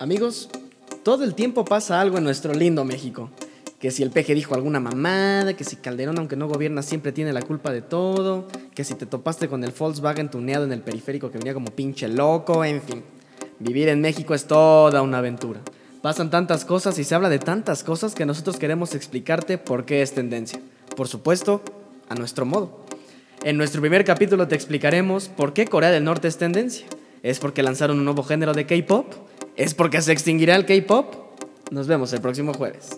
Amigos, todo el tiempo pasa algo en nuestro lindo México. Que si el peje dijo alguna mamada, que si Calderón, aunque no gobierna, siempre tiene la culpa de todo, que si te topaste con el Volkswagen tuneado en el periférico que venía como pinche loco, en fin. Vivir en México es toda una aventura. Pasan tantas cosas y se habla de tantas cosas que nosotros queremos explicarte por qué es tendencia. Por supuesto, a nuestro modo. En nuestro primer capítulo te explicaremos por qué Corea del Norte es tendencia. ¿Es porque lanzaron un nuevo género de K-pop? ¿Es porque se extinguirá el K-pop? Nos vemos el próximo jueves.